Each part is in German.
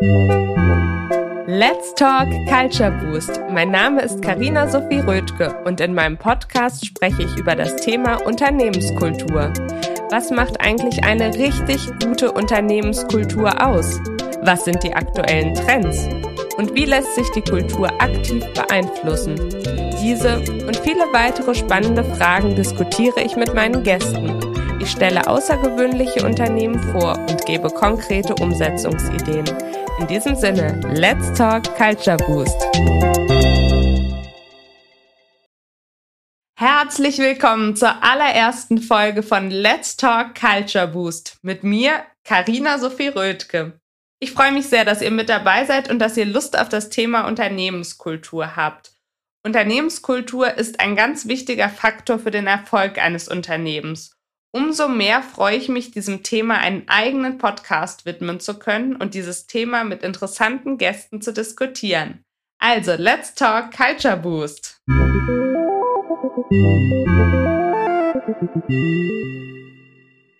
Let's Talk Culture Boost. Mein Name ist Karina Sophie Rödke und in meinem Podcast spreche ich über das Thema Unternehmenskultur. Was macht eigentlich eine richtig gute Unternehmenskultur aus? Was sind die aktuellen Trends? Und wie lässt sich die Kultur aktiv beeinflussen? Diese und viele weitere spannende Fragen diskutiere ich mit meinen Gästen. Ich stelle außergewöhnliche Unternehmen vor und gebe konkrete Umsetzungsideen. In diesem Sinne, let's talk Culture Boost. Herzlich willkommen zur allerersten Folge von Let's Talk Culture Boost mit mir, Karina Sophie Rödke. Ich freue mich sehr, dass ihr mit dabei seid und dass ihr Lust auf das Thema Unternehmenskultur habt. Unternehmenskultur ist ein ganz wichtiger Faktor für den Erfolg eines Unternehmens. Umso mehr freue ich mich, diesem Thema einen eigenen Podcast widmen zu können und dieses Thema mit interessanten Gästen zu diskutieren. Also, let's talk Culture Boost.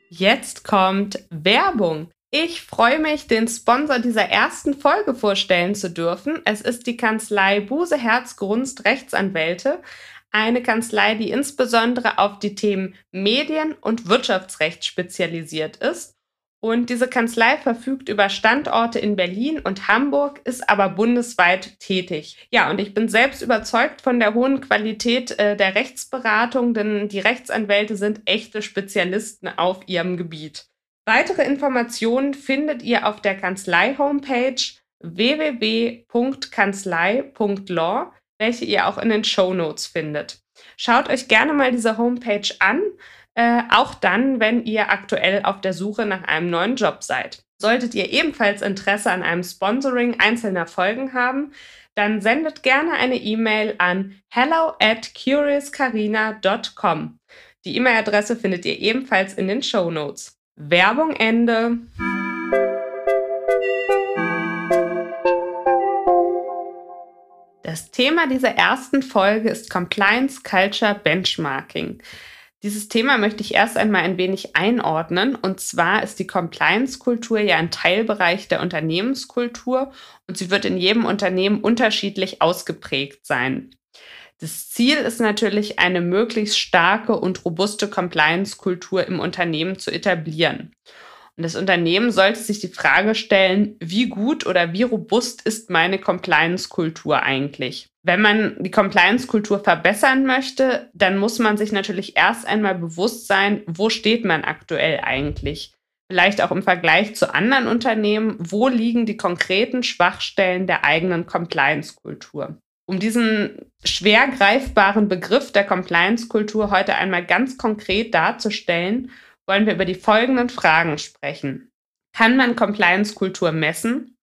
Jetzt kommt Werbung. Ich freue mich, den Sponsor dieser ersten Folge vorstellen zu dürfen. Es ist die Kanzlei Buse Herz Grunst Rechtsanwälte, eine Kanzlei, die insbesondere auf die Themen Medien- und Wirtschaftsrecht spezialisiert ist. Und diese Kanzlei verfügt über Standorte in Berlin und Hamburg, ist aber bundesweit tätig. Ja, und ich bin selbst überzeugt von der hohen Qualität äh, der Rechtsberatung, denn die Rechtsanwälte sind echte Spezialisten auf ihrem Gebiet. Weitere Informationen findet ihr auf der Kanzlei-Homepage www.kanzlei.law welche ihr auch in den Show Notes findet. Schaut euch gerne mal diese Homepage an, äh, auch dann, wenn ihr aktuell auf der Suche nach einem neuen Job seid. Solltet ihr ebenfalls Interesse an einem Sponsoring einzelner Folgen haben, dann sendet gerne eine E-Mail an hello at curiouscarina.com. Die E-Mail-Adresse findet ihr ebenfalls in den Show Notes. Werbung Ende. Das Thema dieser ersten Folge ist Compliance Culture Benchmarking. Dieses Thema möchte ich erst einmal ein wenig einordnen. Und zwar ist die Compliance-Kultur ja ein Teilbereich der Unternehmenskultur und sie wird in jedem Unternehmen unterschiedlich ausgeprägt sein. Das Ziel ist natürlich, eine möglichst starke und robuste Compliance-Kultur im Unternehmen zu etablieren. Und das Unternehmen sollte sich die Frage stellen, wie gut oder wie robust ist meine Compliance-Kultur eigentlich? Wenn man die Compliance-Kultur verbessern möchte, dann muss man sich natürlich erst einmal bewusst sein, wo steht man aktuell eigentlich? Vielleicht auch im Vergleich zu anderen Unternehmen, wo liegen die konkreten Schwachstellen der eigenen Compliance-Kultur? Um diesen schwer greifbaren Begriff der Compliance-Kultur heute einmal ganz konkret darzustellen, wollen wir über die folgenden Fragen sprechen. Kann man Compliance-Kultur messen?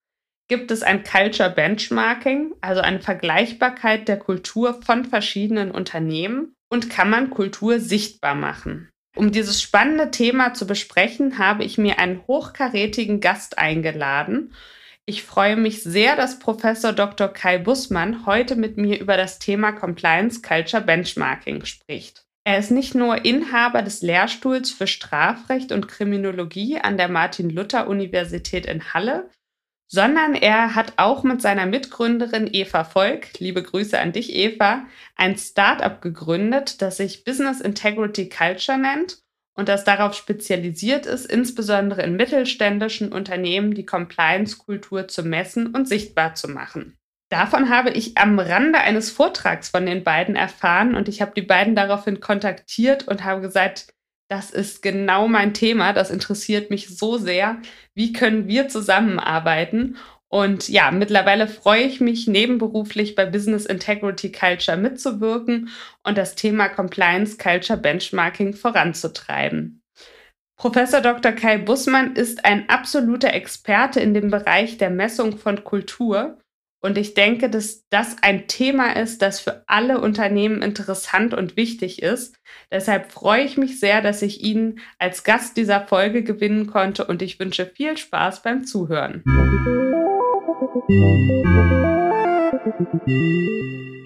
Gibt es ein Culture Benchmarking, also eine Vergleichbarkeit der Kultur von verschiedenen Unternehmen? Und kann man Kultur sichtbar machen? Um dieses spannende Thema zu besprechen, habe ich mir einen hochkarätigen Gast eingeladen. Ich freue mich sehr, dass Professor Dr. Kai Bussmann heute mit mir über das Thema Compliance Culture Benchmarking spricht. Er ist nicht nur Inhaber des Lehrstuhls für Strafrecht und Kriminologie an der Martin-Luther-Universität in Halle, sondern er hat auch mit seiner Mitgründerin Eva Volk, liebe Grüße an dich, Eva, ein Startup gegründet, das sich Business Integrity Culture nennt und das darauf spezialisiert ist, insbesondere in mittelständischen Unternehmen die Compliance-Kultur zu messen und sichtbar zu machen. Davon habe ich am Rande eines Vortrags von den beiden erfahren und ich habe die beiden daraufhin kontaktiert und habe gesagt, das ist genau mein Thema, das interessiert mich so sehr. Wie können wir zusammenarbeiten? Und ja, mittlerweile freue ich mich nebenberuflich bei Business Integrity Culture mitzuwirken und das Thema Compliance Culture Benchmarking voranzutreiben. Professor Dr. Kai Bussmann ist ein absoluter Experte in dem Bereich der Messung von Kultur und ich denke, dass das ein Thema ist, das für alle Unternehmen interessant und wichtig ist. Deshalb freue ich mich sehr, dass ich ihn als Gast dieser Folge gewinnen konnte und ich wünsche viel Spaß beim Zuhören.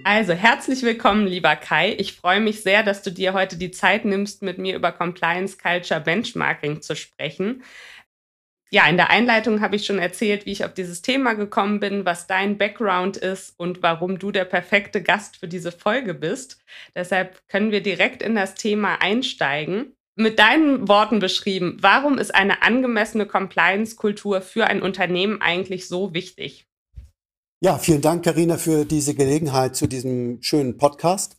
Also herzlich willkommen, lieber Kai. Ich freue mich sehr, dass du dir heute die Zeit nimmst, mit mir über Compliance Culture Benchmarking zu sprechen. Ja, in der Einleitung habe ich schon erzählt, wie ich auf dieses Thema gekommen bin, was dein Background ist und warum du der perfekte Gast für diese Folge bist. Deshalb können wir direkt in das Thema einsteigen. Mit deinen Worten beschrieben, warum ist eine angemessene Compliance-Kultur für ein Unternehmen eigentlich so wichtig? Ja, vielen Dank, Karina, für diese Gelegenheit zu diesem schönen Podcast.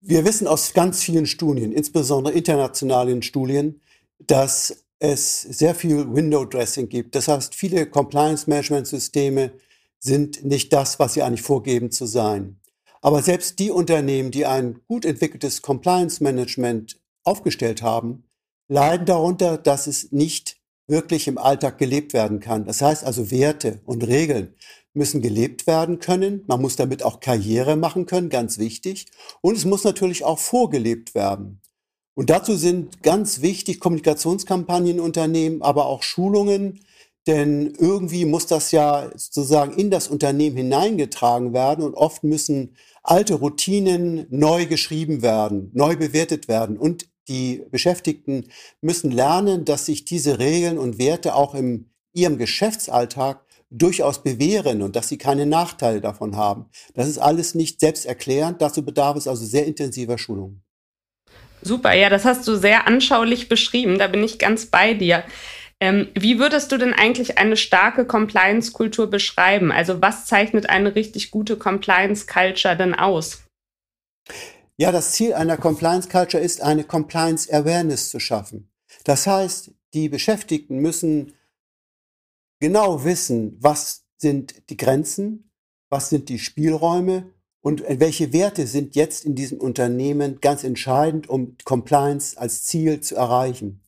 Wir wissen aus ganz vielen Studien, insbesondere internationalen Studien, dass es sehr viel Window Dressing gibt. Das heißt, viele Compliance Management Systeme sind nicht das, was sie eigentlich vorgeben zu sein. Aber selbst die Unternehmen, die ein gut entwickeltes Compliance Management aufgestellt haben, leiden darunter, dass es nicht wirklich im Alltag gelebt werden kann. Das heißt also, Werte und Regeln müssen gelebt werden können. Man muss damit auch Karriere machen können, ganz wichtig. Und es muss natürlich auch vorgelebt werden. Und dazu sind ganz wichtig Kommunikationskampagnen Unternehmen, aber auch Schulungen, denn irgendwie muss das ja sozusagen in das Unternehmen hineingetragen werden und oft müssen alte Routinen neu geschrieben werden, neu bewertet werden und die Beschäftigten müssen lernen, dass sich diese Regeln und Werte auch in ihrem Geschäftsalltag durchaus bewähren und dass sie keine Nachteile davon haben. Das ist alles nicht selbsterklärend. Dazu bedarf es also sehr intensiver Schulung. Super, ja, das hast du sehr anschaulich beschrieben. Da bin ich ganz bei dir. Ähm, wie würdest du denn eigentlich eine starke Compliance-Kultur beschreiben? Also was zeichnet eine richtig gute Compliance-Culture denn aus? Ja, das Ziel einer Compliance Culture ist, eine Compliance Awareness zu schaffen. Das heißt, die Beschäftigten müssen genau wissen, was sind die Grenzen, was sind die Spielräume und welche Werte sind jetzt in diesem Unternehmen ganz entscheidend, um Compliance als Ziel zu erreichen.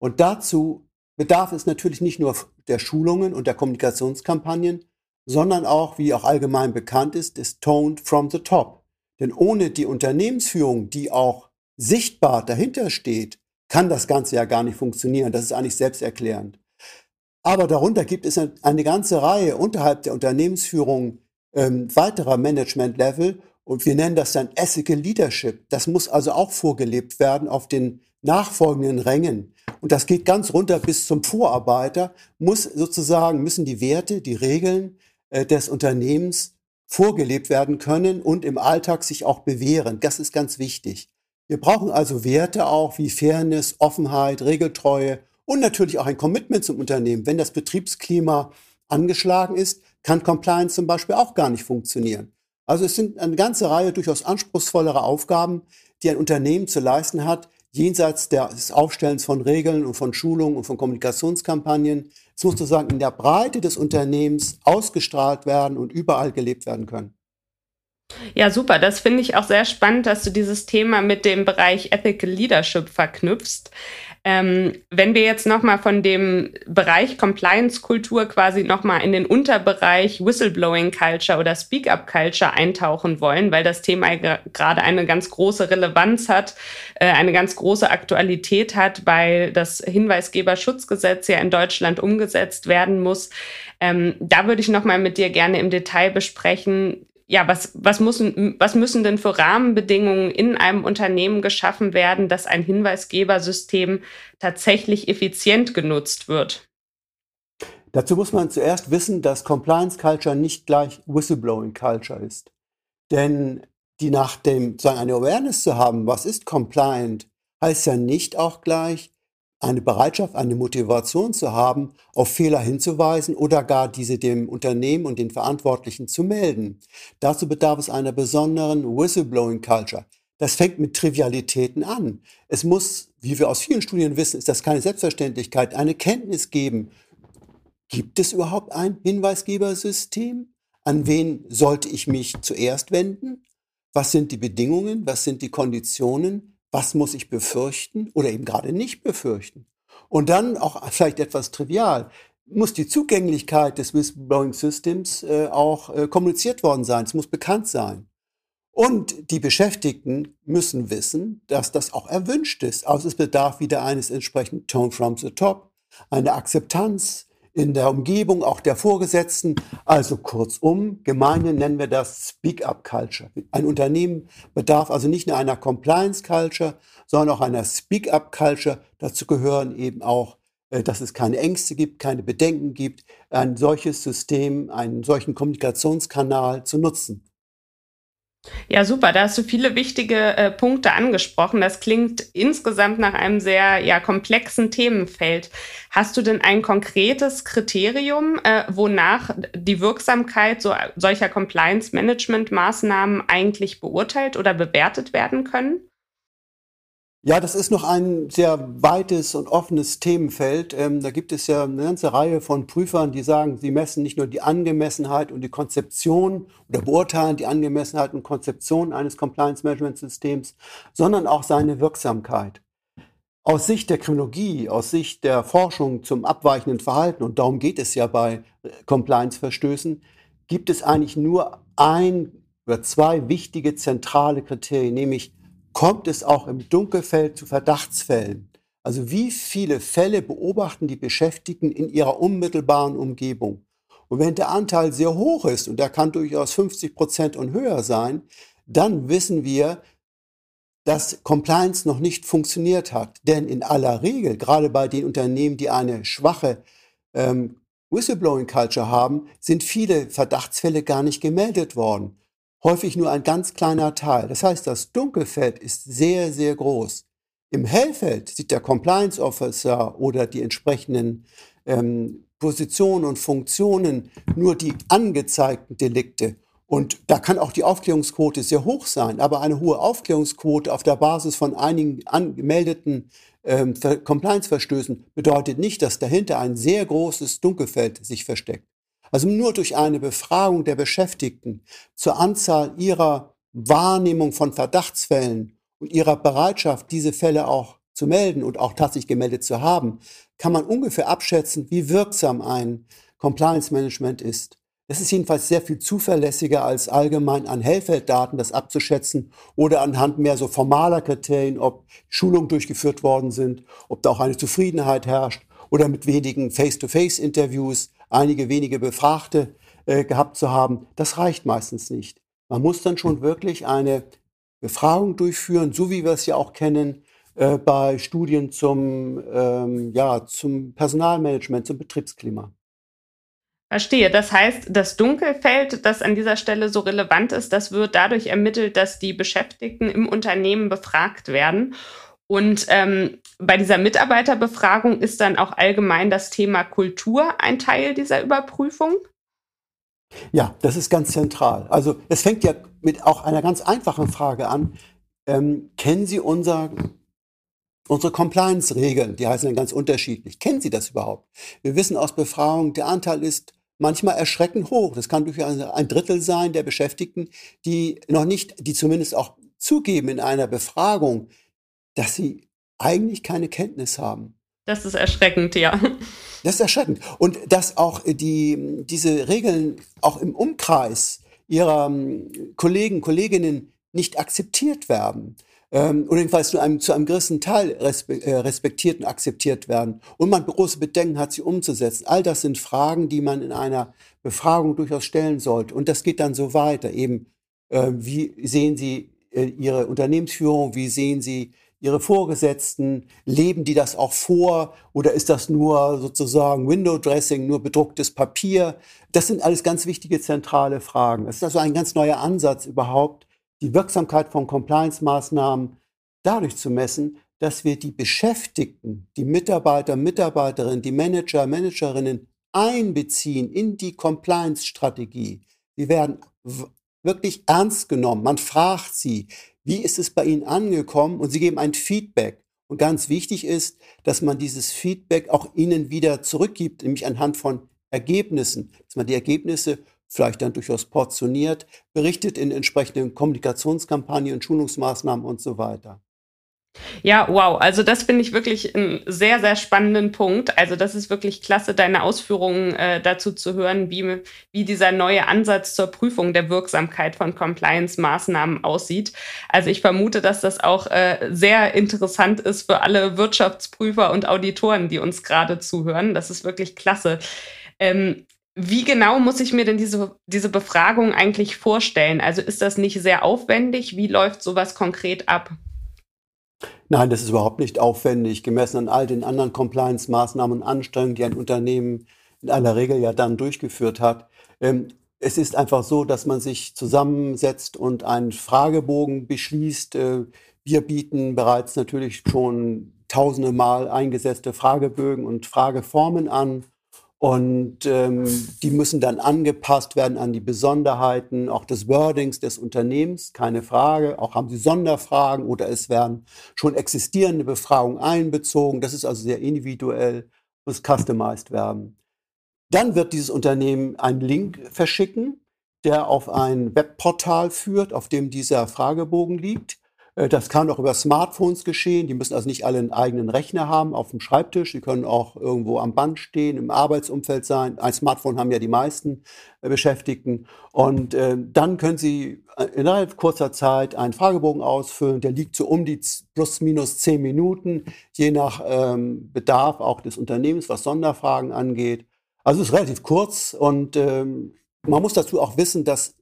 Und dazu bedarf es natürlich nicht nur der Schulungen und der Kommunikationskampagnen, sondern auch, wie auch allgemein bekannt ist, des Toned from the Top. Denn ohne die Unternehmensführung, die auch sichtbar dahinter steht, kann das Ganze ja gar nicht funktionieren. Das ist eigentlich selbsterklärend. Aber darunter gibt es eine ganze Reihe unterhalb der Unternehmensführung ähm, weiterer Management-Level und wir nennen das dann Ethical Leadership. Das muss also auch vorgelebt werden auf den nachfolgenden Rängen. Und das geht ganz runter bis zum Vorarbeiter, muss sozusagen, müssen die Werte, die Regeln äh, des Unternehmens vorgelebt werden können und im Alltag sich auch bewähren. Das ist ganz wichtig. Wir brauchen also Werte auch wie Fairness, Offenheit, Regeltreue und natürlich auch ein Commitment zum Unternehmen. Wenn das Betriebsklima angeschlagen ist, kann Compliance zum Beispiel auch gar nicht funktionieren. Also es sind eine ganze Reihe durchaus anspruchsvollere Aufgaben, die ein Unternehmen zu leisten hat, jenseits des Aufstellens von Regeln und von Schulungen und von Kommunikationskampagnen. Es muss sozusagen in der Breite des Unternehmens ausgestrahlt werden und überall gelebt werden können. Ja, super. Das finde ich auch sehr spannend, dass du dieses Thema mit dem Bereich Ethical Leadership verknüpfst. Ähm, wenn wir jetzt nochmal von dem Bereich Compliance-Kultur quasi nochmal in den Unterbereich Whistleblowing-Culture oder Speak-up-Culture eintauchen wollen, weil das Thema gerade eine ganz große Relevanz hat, äh, eine ganz große Aktualität hat, weil das Hinweisgeberschutzgesetz ja in Deutschland umgesetzt werden muss. Ähm, da würde ich nochmal mit dir gerne im Detail besprechen, ja, was, was, müssen, was müssen denn für Rahmenbedingungen in einem Unternehmen geschaffen werden, dass ein Hinweisgebersystem tatsächlich effizient genutzt wird? Dazu muss man zuerst wissen, dass Compliance Culture nicht gleich Whistleblowing Culture ist. Denn die nach dem, sagen, eine Awareness zu haben, was ist compliant, heißt ja nicht auch gleich, eine Bereitschaft, eine Motivation zu haben, auf Fehler hinzuweisen oder gar diese dem Unternehmen und den Verantwortlichen zu melden. Dazu bedarf es einer besonderen Whistleblowing Culture. Das fängt mit Trivialitäten an. Es muss, wie wir aus vielen Studien wissen, ist das keine Selbstverständlichkeit, eine Kenntnis geben. Gibt es überhaupt ein Hinweisgebersystem? An wen sollte ich mich zuerst wenden? Was sind die Bedingungen? Was sind die Konditionen? Was muss ich befürchten oder eben gerade nicht befürchten. Und dann auch vielleicht etwas trivial, muss die Zugänglichkeit des Whistleblowing Systems äh, auch äh, kommuniziert worden sein. Es muss bekannt sein. Und die Beschäftigten müssen wissen, dass das auch erwünscht ist. Also es bedarf wieder eines entsprechenden Tone from the Top, eine Akzeptanz, in der Umgebung auch der Vorgesetzten. Also kurzum, Gemeinde nennen wir das Speak-up-Culture. Ein Unternehmen bedarf also nicht nur einer Compliance-Culture, sondern auch einer Speak-up-Culture. Dazu gehören eben auch äh, dass es keine Ängste gibt, keine Bedenken gibt, ein solches System, einen solchen Kommunikationskanal zu nutzen. Ja, super. Da hast du viele wichtige äh, Punkte angesprochen. Das klingt insgesamt nach einem sehr ja, komplexen Themenfeld. Hast du denn ein konkretes Kriterium, äh, wonach die Wirksamkeit so, solcher Compliance-Management-Maßnahmen eigentlich beurteilt oder bewertet werden können? Ja, das ist noch ein sehr weites und offenes Themenfeld. Ähm, da gibt es ja eine ganze Reihe von Prüfern, die sagen, sie messen nicht nur die Angemessenheit und die Konzeption oder beurteilen die Angemessenheit und Konzeption eines Compliance-Management-Systems, sondern auch seine Wirksamkeit. Aus Sicht der Kriminologie, aus Sicht der Forschung zum abweichenden Verhalten, und darum geht es ja bei Compliance-Verstößen, gibt es eigentlich nur ein oder zwei wichtige zentrale Kriterien, nämlich kommt es auch im Dunkelfeld zu Verdachtsfällen. Also wie viele Fälle beobachten die Beschäftigten in ihrer unmittelbaren Umgebung? Und wenn der Anteil sehr hoch ist, und der kann durchaus 50 Prozent und höher sein, dann wissen wir, dass Compliance noch nicht funktioniert hat. Denn in aller Regel, gerade bei den Unternehmen, die eine schwache ähm, Whistleblowing-Culture haben, sind viele Verdachtsfälle gar nicht gemeldet worden häufig nur ein ganz kleiner Teil. Das heißt, das Dunkelfeld ist sehr, sehr groß. Im Hellfeld sieht der Compliance Officer oder die entsprechenden ähm, Positionen und Funktionen nur die angezeigten Delikte. Und da kann auch die Aufklärungsquote sehr hoch sein, aber eine hohe Aufklärungsquote auf der Basis von einigen angemeldeten ähm, Compliance-Verstößen bedeutet nicht, dass dahinter ein sehr großes Dunkelfeld sich versteckt. Also nur durch eine Befragung der Beschäftigten zur Anzahl ihrer Wahrnehmung von Verdachtsfällen und ihrer Bereitschaft, diese Fälle auch zu melden und auch tatsächlich gemeldet zu haben, kann man ungefähr abschätzen, wie wirksam ein Compliance Management ist. Es ist jedenfalls sehr viel zuverlässiger als allgemein an Hellfelddaten das abzuschätzen oder anhand mehr so formaler Kriterien, ob Schulungen durchgeführt worden sind, ob da auch eine Zufriedenheit herrscht oder mit wenigen Face-to-Face-Interviews einige wenige Befragte äh, gehabt zu haben, das reicht meistens nicht. Man muss dann schon wirklich eine Befragung durchführen, so wie wir es ja auch kennen äh, bei Studien zum, ähm, ja, zum Personalmanagement, zum Betriebsklima. Verstehe. Das heißt, das Dunkelfeld, das an dieser Stelle so relevant ist, das wird dadurch ermittelt, dass die Beschäftigten im Unternehmen befragt werden. Und ähm, bei dieser Mitarbeiterbefragung ist dann auch allgemein das Thema Kultur ein Teil dieser Überprüfung? Ja, das ist ganz zentral. Also es fängt ja mit auch einer ganz einfachen Frage an. Ähm, kennen Sie unser, unsere Compliance-Regeln? Die heißen dann ganz unterschiedlich. Kennen Sie das überhaupt? Wir wissen aus Befragungen, der Anteil ist manchmal erschreckend hoch. Das kann durchaus ein Drittel sein der Beschäftigten, die noch nicht, die zumindest auch zugeben in einer Befragung, dass sie eigentlich keine Kenntnis haben. Das ist erschreckend, ja. Das ist erschreckend. Und dass auch die, diese Regeln auch im Umkreis ihrer ähm, Kollegen, Kolleginnen nicht akzeptiert werden. Ähm, oder jedenfalls zu einem, zu einem gewissen Teil äh, respektiert und akzeptiert werden. Und man große Bedenken hat, sie umzusetzen. All das sind Fragen, die man in einer Befragung durchaus stellen sollte. Und das geht dann so weiter. Eben, äh, wie sehen Sie äh, Ihre Unternehmensführung? Wie sehen Sie ihre Vorgesetzten? Leben die das auch vor? Oder ist das nur sozusagen Window Dressing, nur bedrucktes Papier? Das sind alles ganz wichtige zentrale Fragen. Es ist also ein ganz neuer Ansatz überhaupt, die Wirksamkeit von Compliance-Maßnahmen dadurch zu messen, dass wir die Beschäftigten, die Mitarbeiter, Mitarbeiterinnen, die Manager, Managerinnen einbeziehen in die Compliance-Strategie. Sie werden wirklich ernst genommen. Man fragt sie, wie ist es bei Ihnen angekommen? Und Sie geben ein Feedback. Und ganz wichtig ist, dass man dieses Feedback auch Ihnen wieder zurückgibt, nämlich anhand von Ergebnissen, dass man die Ergebnisse vielleicht dann durchaus portioniert, berichtet in entsprechenden Kommunikationskampagnen Schulungsmaßnahmen und so weiter. Ja, wow. Also das finde ich wirklich einen sehr, sehr spannenden Punkt. Also das ist wirklich klasse, deine Ausführungen äh, dazu zu hören, wie, wie dieser neue Ansatz zur Prüfung der Wirksamkeit von Compliance-Maßnahmen aussieht. Also ich vermute, dass das auch äh, sehr interessant ist für alle Wirtschaftsprüfer und Auditoren, die uns gerade zuhören. Das ist wirklich klasse. Ähm, wie genau muss ich mir denn diese, diese Befragung eigentlich vorstellen? Also ist das nicht sehr aufwendig? Wie läuft sowas konkret ab? Nein, das ist überhaupt nicht aufwendig, gemessen an all den anderen Compliance-Maßnahmen und Anstrengungen, die ein Unternehmen in aller Regel ja dann durchgeführt hat. Ähm, es ist einfach so, dass man sich zusammensetzt und einen Fragebogen beschließt. Äh, wir bieten bereits natürlich schon tausende Mal eingesetzte Fragebögen und Frageformen an. Und ähm, die müssen dann angepasst werden an die Besonderheiten auch des Wordings des Unternehmens, keine Frage. Auch haben sie Sonderfragen oder es werden schon existierende Befragungen einbezogen. Das ist also sehr individuell, muss customized werden. Dann wird dieses Unternehmen einen Link verschicken, der auf ein Webportal führt, auf dem dieser Fragebogen liegt. Äh, das kann auch über Smartphones geschehen. Die müssen also nicht alle einen eigenen Rechner haben auf dem Schreibtisch. Die können auch irgendwo am Band stehen, im Arbeitsumfeld sein. Ein Smartphone haben ja die meisten äh, Beschäftigten. Und äh, dann können Sie innerhalb kurzer Zeit einen Fragebogen ausfüllen. Der liegt so um die plus minus zehn Minuten, je nach ähm, Bedarf auch des Unternehmens, was Sonderfragen angeht. Also es ist relativ kurz und ähm, man muss dazu auch wissen, dass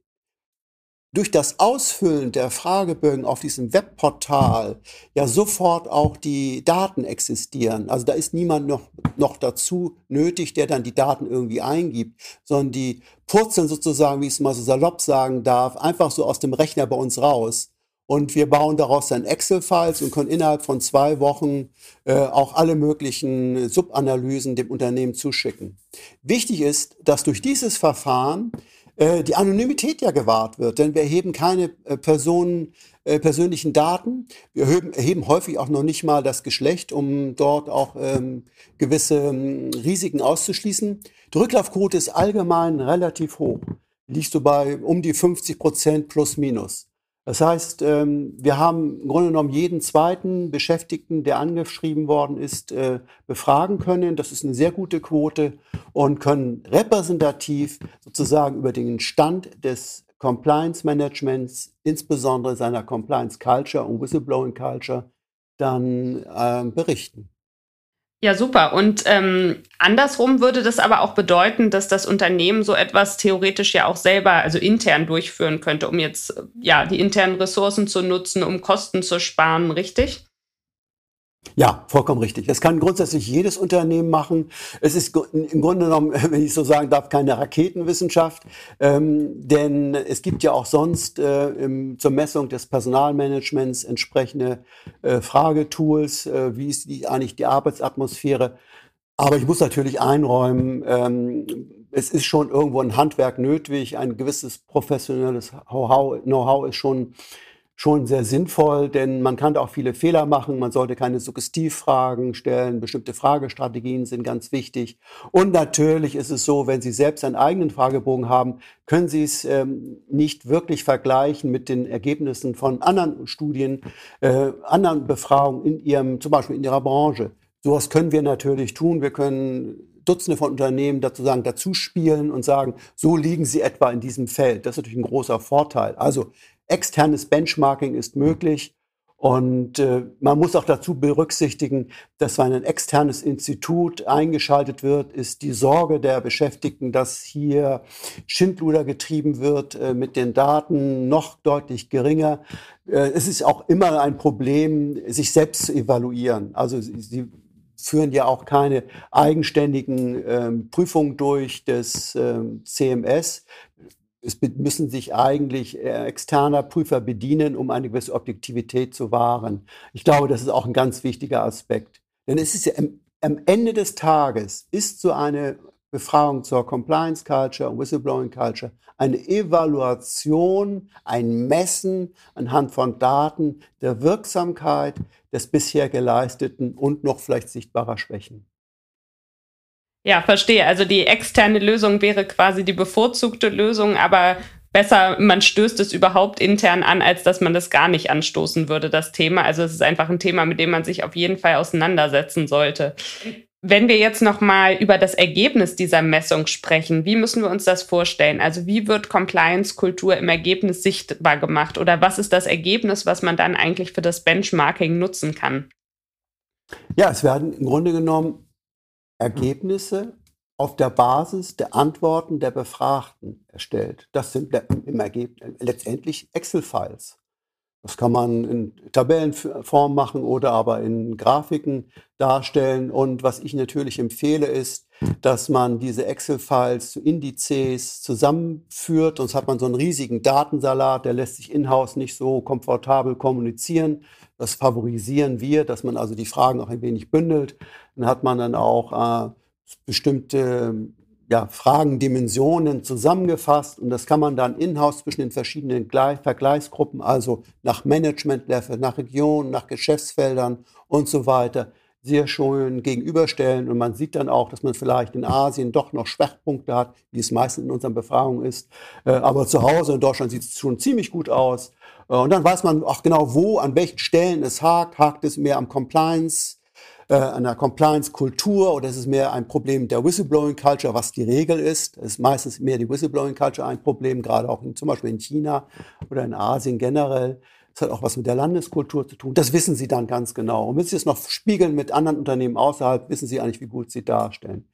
durch das Ausfüllen der Fragebögen auf diesem Webportal ja sofort auch die Daten existieren. Also da ist niemand noch, noch dazu nötig, der dann die Daten irgendwie eingibt, sondern die purzeln sozusagen, wie ich es mal so salopp sagen darf, einfach so aus dem Rechner bei uns raus. Und wir bauen daraus dann Excel-Files und können innerhalb von zwei Wochen äh, auch alle möglichen Subanalysen dem Unternehmen zuschicken. Wichtig ist, dass durch dieses Verfahren äh, die Anonymität ja gewahrt wird, denn wir erheben keine äh, Personen, äh, persönlichen Daten. Wir erheben, erheben, häufig auch noch nicht mal das Geschlecht, um dort auch ähm, gewisse ähm, Risiken auszuschließen. Die Rücklaufquote ist allgemein relativ hoch. Liegt so bei um die 50 Prozent plus minus. Das heißt, ähm, wir haben im Grunde genommen jeden zweiten Beschäftigten, der angeschrieben worden ist, äh, befragen können. Das ist eine sehr gute Quote und können repräsentativ sozusagen über den Stand des Compliance Managements, insbesondere seiner Compliance Culture und Whistleblowing Culture, dann äh, berichten. Ja, super. Und ähm, andersrum würde das aber auch bedeuten, dass das Unternehmen so etwas theoretisch ja auch selber, also intern durchführen könnte, um jetzt ja die internen Ressourcen zu nutzen, um Kosten zu sparen, richtig? Ja, vollkommen richtig. Das kann grundsätzlich jedes Unternehmen machen. Es ist im Grunde genommen, wenn ich so sagen darf, keine Raketenwissenschaft, ähm, denn es gibt ja auch sonst äh, im, zur Messung des Personalmanagements entsprechende äh, Fragetools, äh, wie ist die, eigentlich die Arbeitsatmosphäre. Aber ich muss natürlich einräumen, ähm, es ist schon irgendwo ein Handwerk nötig, ein gewisses professionelles Know-how ist schon schon sehr sinnvoll, denn man kann da auch viele Fehler machen. Man sollte keine Suggestivfragen stellen. Bestimmte Fragestrategien sind ganz wichtig. Und natürlich ist es so, wenn Sie selbst einen eigenen Fragebogen haben, können Sie es ähm, nicht wirklich vergleichen mit den Ergebnissen von anderen Studien, äh, anderen Befragungen in Ihrem, zum Beispiel in Ihrer Branche. Sowas können wir natürlich tun. Wir können Dutzende von Unternehmen dazu sagen, dazu spielen und sagen, so liegen sie etwa in diesem Feld. Das ist natürlich ein großer Vorteil. Also Externes Benchmarking ist möglich. Und äh, man muss auch dazu berücksichtigen, dass wenn ein externes Institut eingeschaltet wird, ist die Sorge der Beschäftigten, dass hier Schindluder getrieben wird äh, mit den Daten noch deutlich geringer. Äh, es ist auch immer ein Problem, sich selbst zu evaluieren. Also sie führen ja auch keine eigenständigen ähm, Prüfungen durch des ähm, CMS es müssen sich eigentlich äh, externer Prüfer bedienen, um eine gewisse Objektivität zu wahren. Ich glaube, das ist auch ein ganz wichtiger Aspekt. Denn es ist ja am, am Ende des Tages ist so eine Befragung zur Compliance Culture und Whistleblowing Culture eine Evaluation, ein Messen anhand von Daten der Wirksamkeit des bisher geleisteten und noch vielleicht sichtbarer Schwächen. Ja, verstehe. Also die externe Lösung wäre quasi die bevorzugte Lösung, aber besser, man stößt es überhaupt intern an, als dass man das gar nicht anstoßen würde, das Thema. Also es ist einfach ein Thema, mit dem man sich auf jeden Fall auseinandersetzen sollte. Wenn wir jetzt nochmal über das Ergebnis dieser Messung sprechen, wie müssen wir uns das vorstellen? Also wie wird Compliance-Kultur im Ergebnis sichtbar gemacht? Oder was ist das Ergebnis, was man dann eigentlich für das Benchmarking nutzen kann? Ja, es werden im Grunde genommen Ergebnisse auf der Basis der Antworten der Befragten erstellt. Das sind im Ergebnis letztendlich Excel-Files. Das kann man in Tabellenform machen oder aber in Grafiken darstellen. Und was ich natürlich empfehle, ist, dass man diese Excel-Files zu Indizes zusammenführt. Sonst hat man so einen riesigen Datensalat, der lässt sich in-house nicht so komfortabel kommunizieren. Das favorisieren wir, dass man also die Fragen auch ein wenig bündelt. Dann hat man dann auch äh, bestimmte ja, Fragendimensionen zusammengefasst und das kann man dann in-house zwischen den verschiedenen Vergleichsgruppen, also nach Management-Level, nach Regionen, nach Geschäftsfeldern und so weiter, sehr schön gegenüberstellen. Und man sieht dann auch, dass man vielleicht in Asien doch noch Schwachpunkte hat, wie es meistens in unseren Befragungen ist. Äh, aber zu Hause in Deutschland sieht es schon ziemlich gut aus. Äh, und dann weiß man auch genau, wo, an welchen Stellen es hakt. Hakt es mehr am Compliance? äh, einer Compliance-Kultur oder ist es mehr ein Problem der Whistleblowing-Culture, was die Regel ist. Ist meistens mehr die Whistleblowing-Culture ein Problem, gerade auch in, zum Beispiel in China oder in Asien generell. Das hat auch was mit der Landeskultur zu tun. Das wissen Sie dann ganz genau. Und wenn Sie es noch spiegeln mit anderen Unternehmen außerhalb, wissen Sie eigentlich, wie gut Sie darstellen.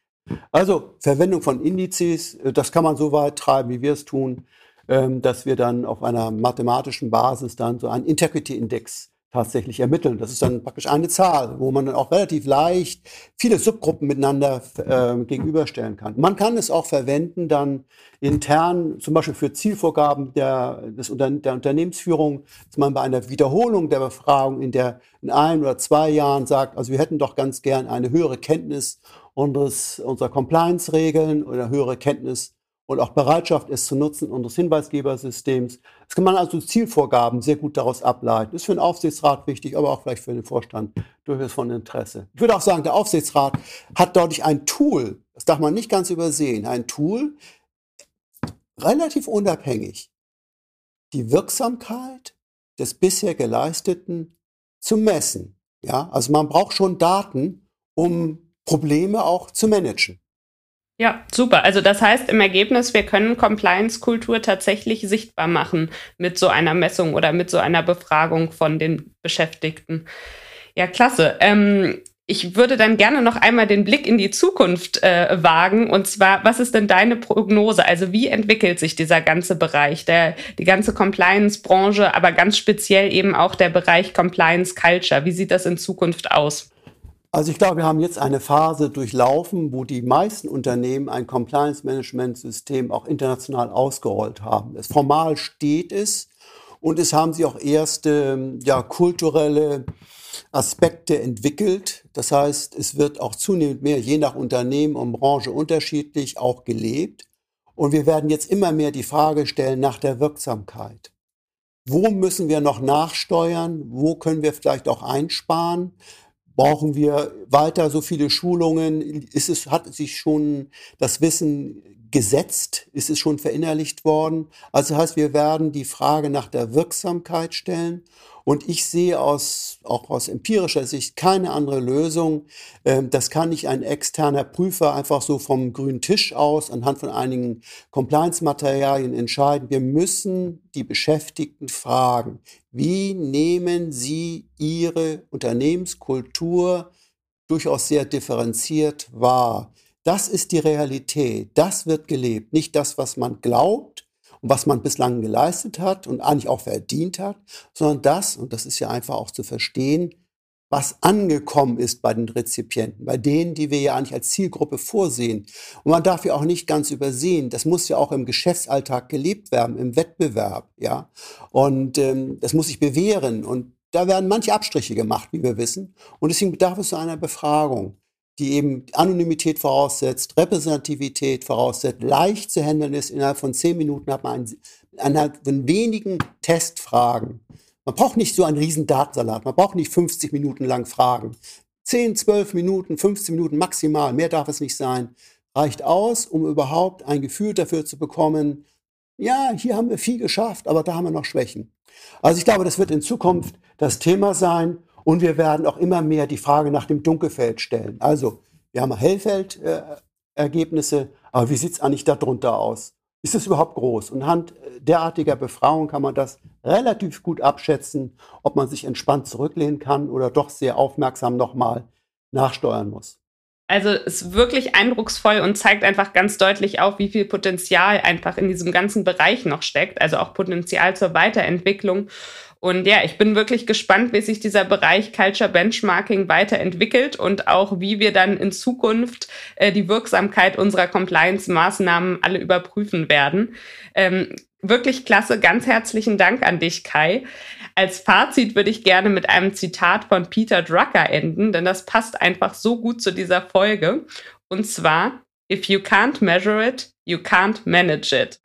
Also Verwendung von Indizes, äh, das kann man so weit treiben, wie wir es tun, ähm, dass wir dann auf einer mathematischen Basis dann so einen Integrity-Index tatsächlich ermitteln. Das ist dann praktisch eine Zahl, wo man dann auch relativ leicht viele Subgruppen miteinander äh, gegenüberstellen kann. Man kann es auch verwenden dann intern, zum Beispiel für Zielvorgaben der, des der Unternehmensführung, dass man bei einer Wiederholung der Befragung in der in ein oder zwei Jahren sagt, also wir hätten doch ganz gern eine höhere Kenntnis unseres, unserer Compliance-Regeln oder höhere Kenntnis und auch Bereitschaft, es zu nutzen unseres Hinweisgebersystems. Das kann man also Zielvorgaben sehr gut daraus ableiten. Ist für den Aufsichtsrat wichtig, aber auch vielleicht für den Vorstand durchaus von Interesse. Ich würde auch sagen, der Aufsichtsrat hat dadurch ein Tool, das darf man nicht ganz übersehen, ein Tool, relativ unabhängig, die Wirksamkeit des bisher Geleisteten zu messen. Ja, also man braucht schon Daten, um Probleme auch zu managen. Ja, super. Also das heißt im Ergebnis, wir können Compliance-Kultur tatsächlich sichtbar machen mit so einer Messung oder mit so einer Befragung von den Beschäftigten. Ja, klasse. Ähm, ich würde dann gerne noch einmal den Blick in die Zukunft äh, wagen. Und zwar, was ist denn deine Prognose? Also wie entwickelt sich dieser ganze Bereich, der, die ganze Compliance-Branche, aber ganz speziell eben auch der Bereich Compliance Culture? Wie sieht das in Zukunft aus? Also ich glaube, wir haben jetzt eine Phase durchlaufen, wo die meisten Unternehmen ein Compliance-Management-System auch international ausgerollt haben. Es formal steht es und es haben sie auch erste ja, kulturelle Aspekte entwickelt. Das heißt, es wird auch zunehmend mehr, je nach Unternehmen und Branche unterschiedlich, auch gelebt. Und wir werden jetzt immer mehr die Frage stellen nach der Wirksamkeit. Wo müssen wir noch nachsteuern? Wo können wir vielleicht auch einsparen? Brauchen wir weiter so viele Schulungen? Ist es, hat sich schon das Wissen gesetzt? Ist es schon verinnerlicht worden? Also heißt, wir werden die Frage nach der Wirksamkeit stellen und ich sehe aus, auch aus empirischer Sicht keine andere Lösung. Ähm, das kann nicht ein externer Prüfer einfach so vom grünen Tisch aus anhand von einigen Compliance-Materialien entscheiden. Wir müssen die Beschäftigten fragen, wie nehmen sie ihre Unternehmenskultur durchaus sehr differenziert wahr? Das ist die Realität. Das wird gelebt. Nicht das, was man glaubt, und was man bislang geleistet hat und eigentlich auch verdient hat, sondern das, und das ist ja einfach auch zu verstehen, was angekommen ist bei den Rezipienten, bei denen, die wir ja eigentlich als Zielgruppe vorsehen. Und man darf ja auch nicht ganz übersehen, das muss ja auch im Geschäftsalltag gelebt werden, im Wettbewerb, ja. Und ähm, das muss sich bewähren. Und da werden manche Abstriche gemacht, wie wir wissen. Und deswegen bedarf es so einer Befragung die eben Anonymität voraussetzt, Repräsentativität voraussetzt, leicht zu handeln ist. Innerhalb von zehn Minuten hat man einen, innerhalb von wenigen Testfragen. Man braucht nicht so einen riesen Datensalat. Man braucht nicht 50 Minuten lang Fragen. 10, 12 Minuten, 15 Minuten maximal, mehr darf es nicht sein, reicht aus, um überhaupt ein Gefühl dafür zu bekommen, ja, hier haben wir viel geschafft, aber da haben wir noch Schwächen. Also ich glaube, das wird in Zukunft das Thema sein und wir werden auch immer mehr die Frage nach dem Dunkelfeld stellen. Also, wir haben Hellfeldergebnisse, äh, aber wie sieht es eigentlich darunter aus? Ist es überhaupt groß? Und anhand äh, derartiger Befragung kann man das relativ gut abschätzen, ob man sich entspannt zurücklehnen kann oder doch sehr aufmerksam nochmal nachsteuern muss. Also ist wirklich eindrucksvoll und zeigt einfach ganz deutlich auf, wie viel Potenzial einfach in diesem ganzen Bereich noch steckt, also auch Potenzial zur Weiterentwicklung. Und ja, ich bin wirklich gespannt, wie sich dieser Bereich Culture Benchmarking weiterentwickelt und auch wie wir dann in Zukunft äh, die Wirksamkeit unserer Compliance-Maßnahmen alle überprüfen werden. Ähm, wirklich klasse. Ganz herzlichen Dank an dich, Kai. Als Fazit würde ich gerne mit einem Zitat von Peter Drucker enden, denn das passt einfach so gut zu dieser Folge. Und zwar, if you can't measure it, you can't manage it.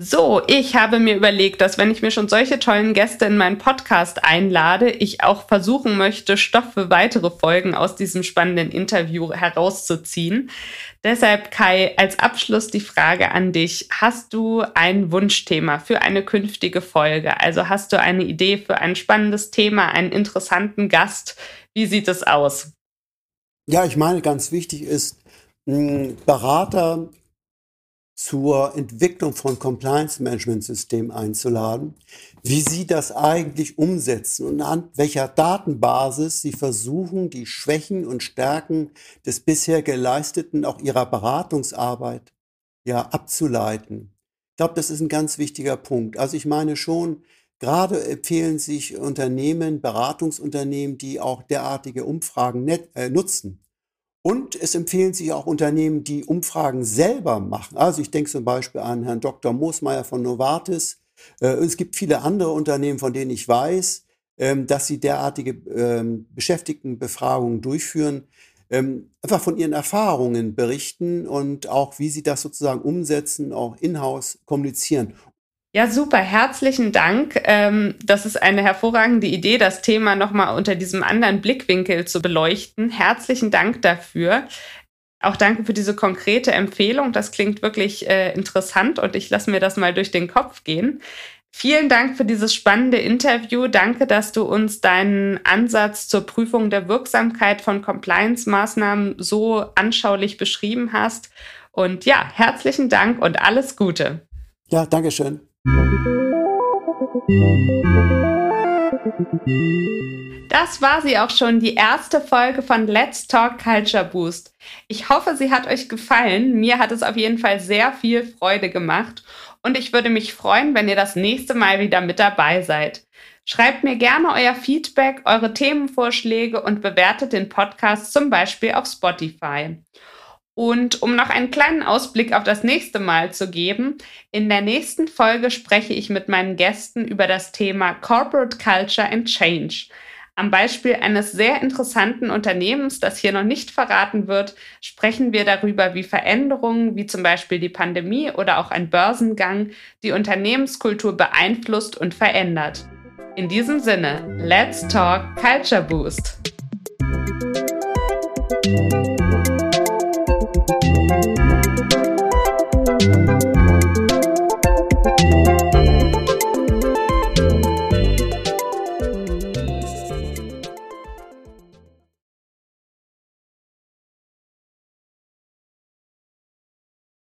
So, ich habe mir überlegt, dass wenn ich mir schon solche tollen Gäste in meinen Podcast einlade, ich auch versuchen möchte, Stoff für weitere Folgen aus diesem spannenden Interview herauszuziehen. Deshalb, Kai, als Abschluss die Frage an dich. Hast du ein Wunschthema für eine künftige Folge? Also hast du eine Idee für ein spannendes Thema, einen interessanten Gast? Wie sieht es aus? Ja, ich meine, ganz wichtig ist, Berater zur Entwicklung von Compliance Management System einzuladen, wie sie das eigentlich umsetzen und an welcher Datenbasis sie versuchen, die Schwächen und Stärken des bisher geleisteten, auch ihrer Beratungsarbeit, ja, abzuleiten. Ich glaube, das ist ein ganz wichtiger Punkt. Also ich meine schon, gerade empfehlen sich Unternehmen, Beratungsunternehmen, die auch derartige Umfragen net, äh, nutzen und es empfehlen sich auch Unternehmen, die Umfragen selber machen. Also ich denke zum Beispiel an Herrn Dr. Moosmeier von Novartis. Äh, es gibt viele andere Unternehmen, von denen ich weiß, ähm, dass sie derartige ähm, Beschäftigtenbefragungen durchführen, ähm, einfach von ihren Erfahrungen berichten und auch, wie sie das sozusagen umsetzen, auch in-house kommunizieren. Ja, super. Herzlichen Dank. Ähm, das ist eine hervorragende Idee, das Thema nochmal unter diesem anderen Blickwinkel zu beleuchten. Herzlichen Dank dafür. Auch danke für diese konkrete Empfehlung. Das klingt wirklich äh, interessant und ich lasse mir das mal durch den Kopf gehen. Vielen Dank für dieses spannende Interview. Danke, dass du uns deinen Ansatz zur Prüfung der Wirksamkeit von Compliance-Maßnahmen so anschaulich beschrieben hast. Und ja, herzlichen Dank und alles Gute. Ja, danke schön. Das war sie auch schon, die erste Folge von Let's Talk Culture Boost. Ich hoffe, sie hat euch gefallen. Mir hat es auf jeden Fall sehr viel Freude gemacht und ich würde mich freuen, wenn ihr das nächste Mal wieder mit dabei seid. Schreibt mir gerne euer Feedback, eure Themenvorschläge und bewertet den Podcast zum Beispiel auf Spotify. Und um noch einen kleinen Ausblick auf das nächste Mal zu geben, in der nächsten Folge spreche ich mit meinen Gästen über das Thema Corporate Culture and Change. Am Beispiel eines sehr interessanten Unternehmens, das hier noch nicht verraten wird, sprechen wir darüber, wie Veränderungen wie zum Beispiel die Pandemie oder auch ein Börsengang die Unternehmenskultur beeinflusst und verändert. In diesem Sinne, let's talk Culture Boost. Thank you.